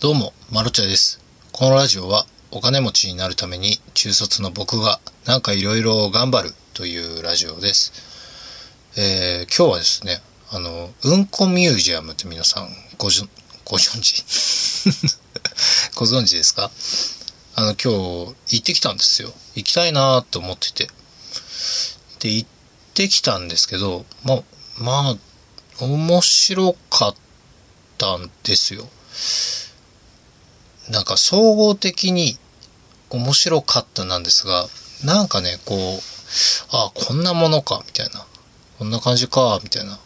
どうも、まろちゃです。このラジオはお金持ちになるために中卒の僕がなんかいろいろ頑張るというラジオです。えー、今日はですね、あの、うんこミュージアムって皆さんごじご存知？ご存知ですか？あの、今日行ってきたんですよ。行きたいなと思ってて。で、行ってきたんですけど、ま、まあ、面白かったんですよ。なんか総合的に面白かったなんですが、なんかね、こう、あこんなものか、みたいな。こんな感じか、みたいな。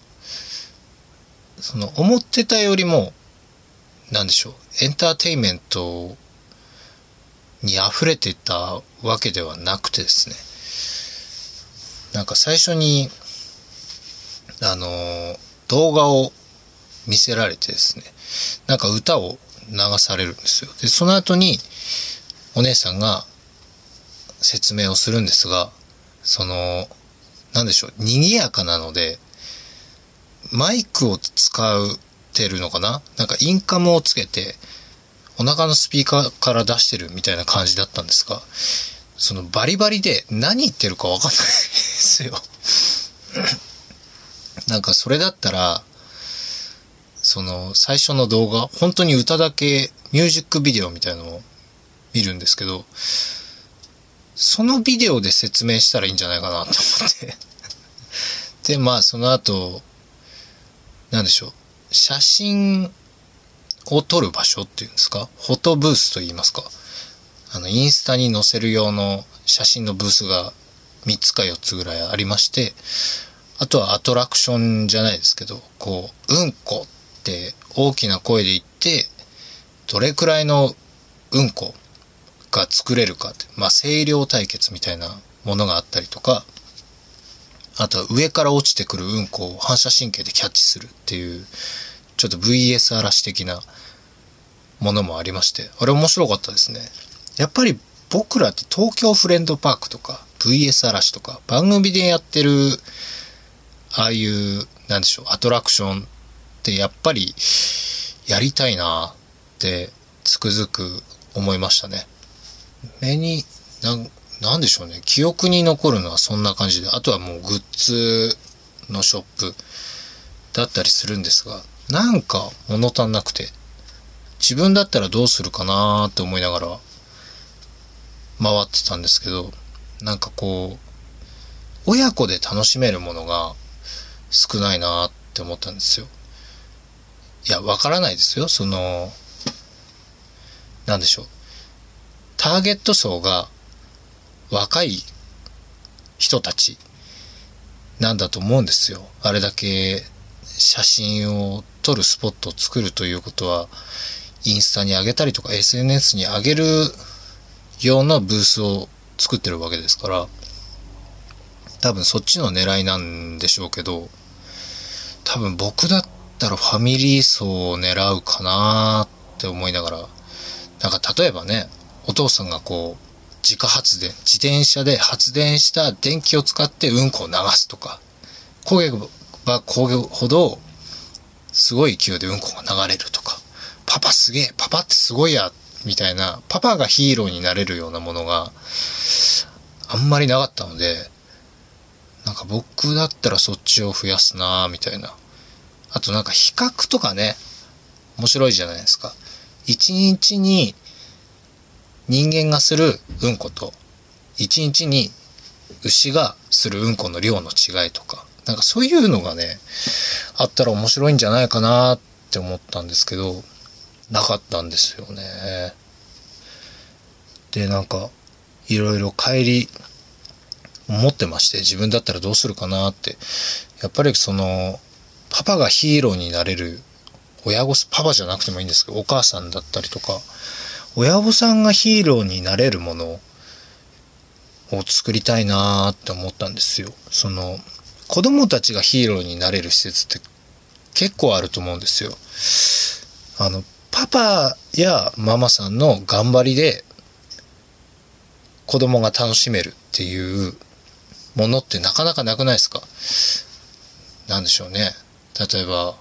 その、思ってたよりも、なんでしょう、エンターテインメントに溢れてたわけではなくてですね。なんか最初に、あの、動画を見せられてですね、なんか歌を流されるんですよ。で、その後にお姉さんが説明をするんですが、その、なんでしょう、賑やかなので、マイクを使うてるのかな？なんかインカムをつけて、お腹のスピーカーから出してるみたいな感じだったんですが、そのバリバリで何言ってるかわかんないですよ。なんかそれだったら、その最初の動画、本当に歌だけミュージックビデオみたいのを見るんですけど、そのビデオで説明したらいいんじゃないかなと思って。で、まあその後、なんでしょう。写真を撮る場所っていうんですか？フォトブースと言いますかあの、インスタに載せる用の写真のブースが3つか4つぐらいありまして、あとはアトラクションじゃないですけど、こう、うんこって大きな声で言って、どれくらいのうんこが作れるかって、まあ、声量対決みたいなものがあったりとか、あとは上から落ちてくるうんこを反射神経でキャッチするっていう、ちょっと VS 嵐的なものもありまして、あれ面白かったですね。やっぱり僕らって東京フレンドパークとか VS 嵐とか番組でやってるああいう、なんでしょう、アトラクションってやっぱりやりたいなってつくづく思いましたね。目に、な、なんでしょうね。記憶に残るのはそんな感じで、あとはもうグッズのショップだったりするんですが、なんか物足んなくて、自分だったらどうするかなって思いながら回ってたんですけど、なんかこう、親子で楽しめるものが少ないなって思ったんですよ。いや、わからないですよ。その、なんでしょう。ターゲット層が若い人たちなんだと思うんですよ。あれだけ写真を撮るスポットを作るということは、インスタに上げたりとか SNS に上げる用のブースを作ってるわけですから、多分そっちの狙いなんでしょうけど、多分僕だったらファミリー層を狙うかなって思いながら、なんか例えばね、お父さんがこう、自家発電、自転車で発電した電気を使ってうんこを流すとか、焦げば焦げほど、すごい勢いでうんこが流れるとか、パパすげえ、パパってすごいや、みたいな、パパがヒーローになれるようなものがあんまりなかったので、なんか僕だったらそっちを増やすなみたいな。あとなんか比較とかね、面白いじゃないですか。一日に人間がするうんこと、一日に牛がするうんこの量の違いとか、なんかそういうのがね、あったら面白いんじゃないかなって思ったんですけど、なかったんですよね。で、なんか、いろいろ帰り、思ってまして、自分だったらどうするかなって。やっぱりその、パパがヒーローになれる、親御さん、パパじゃなくてもいいんですけど、お母さんだったりとか、親御さんがヒーローになれるものを作りたいなーって思ったんですよ。その、子供たちがヒーローになれる施設って結構あると思うんですよ。あの、パパやママさんの頑張りで子供が楽しめるっていうものってなかなかなくないですか？なんでしょうね。例えば、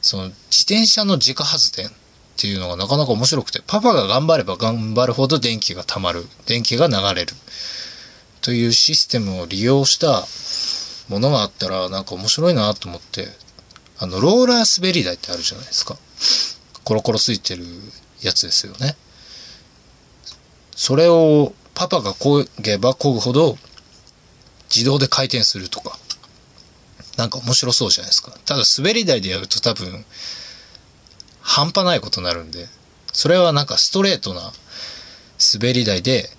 その自転車の自家発電っていうのがなかなか面白くて、パパが頑張れば頑張るほど電気が溜まる。電気が流れる。というシステムを利用したものがあったらなんか面白いなと思って、あの、ローラー滑り台ってあるじゃないですか。コロコロついてるやつですよね。それをパパが漕げば漕ぐほど自動で回転するとか。なんか面白そうじゃないですか。ただ滑り台でやると多分半端ないことになるんで、それはなんかストレートな滑り台で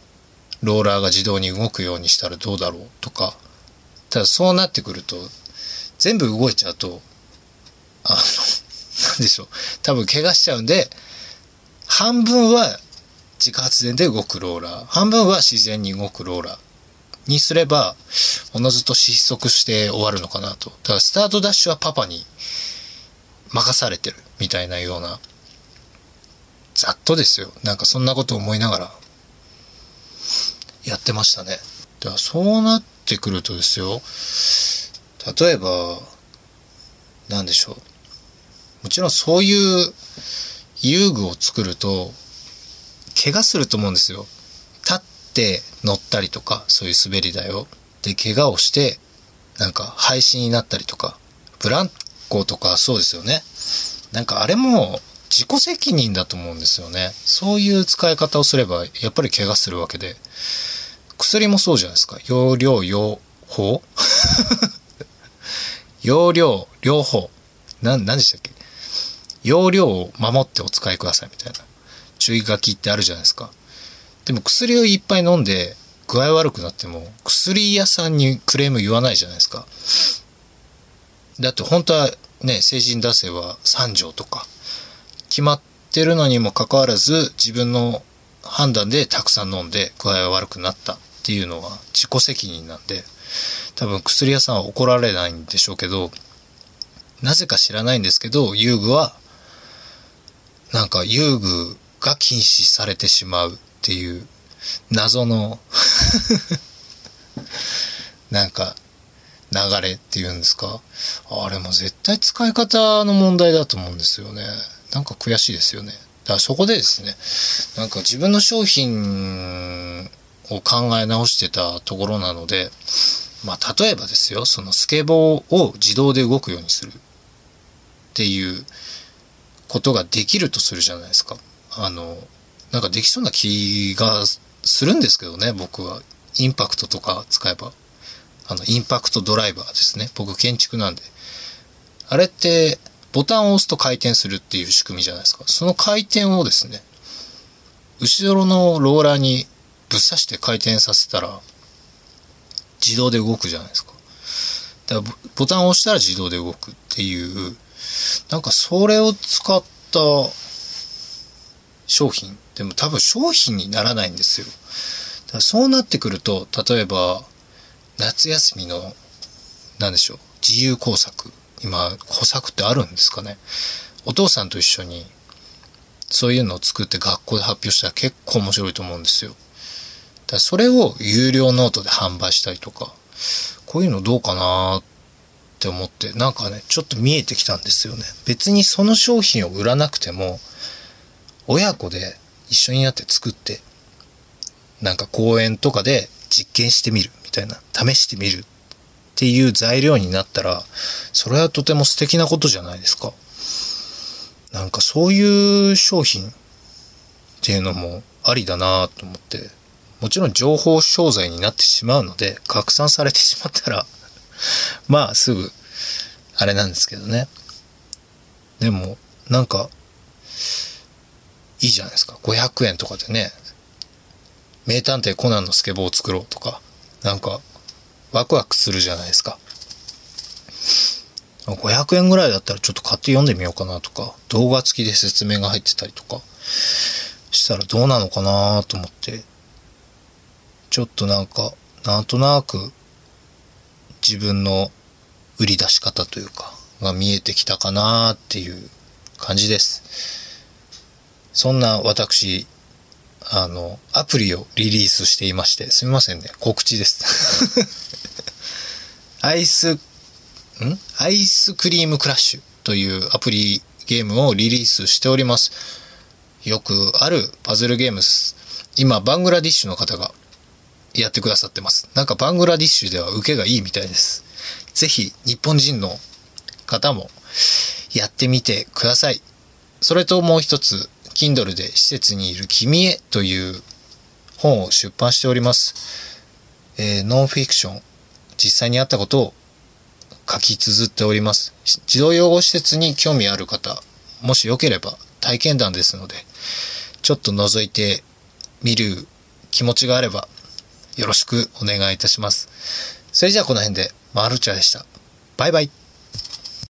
ローラーが自動に動くようにしたらどうだろうとか、ただそうなってくると全部動いちゃうと、あの、なんでしょう。多分怪我しちゃうんで、半分は自家発電で動くローラー、半分は自然に動くローラーにすれば、おのずと失速して終わるのかなと。だからスタートダッシュはパパに任されてるみたいなような、ざっとですよ。なんかそんなこと思いながら、やってましたね。だからそうなってくるとですよ、例えば、なんでしょう。もちろんそういう遊具を作ると、怪我すると思うんですよ。て乗ったりとか、そういう滑り台を。で、怪我をして、なんか廃止になったりとか、ブランコとかそうですよね。なんかあれも自己責任だと思うんですよね。そういう使い方をすれば、やっぱり怪我するわけで。薬もそうじゃないですか。容量、用法 容量、両方。何でしたっけ？容量を守ってお使いくださいみたいな。注意書きってあるじゃないですか。でも薬をいっぱい飲んで具合悪くなっても薬屋さんにクレーム言わないじゃないですか。だって本当はね、成人男性は3錠とか決まってるのにもかかわらず自分の判断でたくさん飲んで具合が悪くなったっていうのは自己責任なんで多分薬屋さんは怒られないんでしょうけどなぜか知らないんですけど遊具はなんか遊具が禁止されてしまうっていう謎の なんか流れっていうんですか？あれも絶対使い方の問題だと思うんですよね。なんか悔しいですよね。だからそこでですねなんか自分の商品を考え直してたところなのでまあ例えばですよそのスケボーを自動で動くようにする。っていうことができるとするじゃないですか。あの、なんかできそうな気がするんですけどね、僕は。インパクトとか使えば。あの、インパクトドライバーですね。僕建築なんで。あれって、ボタンを押すと回転するっていう仕組みじゃないですか。その回転をですね、後ろのローラーにぶっ刺して回転させたら、自動で動くじゃないですか。だからボタンを押したら自動で動くっていう、なんかそれを使った商品。でも多分商品にならないんですよ。だからそうなってくると、例えば、夏休みの、何でしょう、自由工作。今、工作ってあるんですかね。お父さんと一緒に、そういうのを作って学校で発表したら結構面白いと思うんですよ。だそれを有料ノートで販売したりとか、こういうのどうかなって思って、なんかね、ちょっと見えてきたんですよね。別にその商品を売らなくても、親子で一緒になって作って、なんか公園とかで実験してみるみたいな、試してみるっていう材料になったら、それはとても素敵なことじゃないですか。なんかそういう商品っていうのもありだなと思って、もちろん情報商材になってしまうので、拡散されてしまったら まあすぐ、あれなんですけどね。でも、なんか、いいじゃないですか。500円とかでね、名探偵コナンのスケボーを作ろうとか、なんか、ワクワクするじゃないですか。500円ぐらいだったらちょっと買って読んでみようかなとか、動画付きで説明が入ってたりとか、したらどうなのかなと思って、ちょっとなんか、なんとなく、自分の売り出し方というか、が見えてきたかなっていう感じです。そんな私、あの、アプリをリリースしていまして、すみませんね、告知です。アイス、ん？アイスクリームクラッシュというアプリゲームをリリースしております。よくあるパズルゲームです。今、バングラディッシュの方がやってくださってます。なんかバングラディッシュでは受けがいいみたいです。ぜひ、日本人の方もやってみてください。それともう一つ、Kindle で施設にいる君へという本を出版しております。えー、ノンフィクション、実際にあったことを書き綴っております。児童養護施設に興味ある方、もしよければ体験談ですので、ちょっと覗いてみる気持ちがあればよろしくお願いいたします。それじゃあこの辺で、マルチャでした。バイバイ。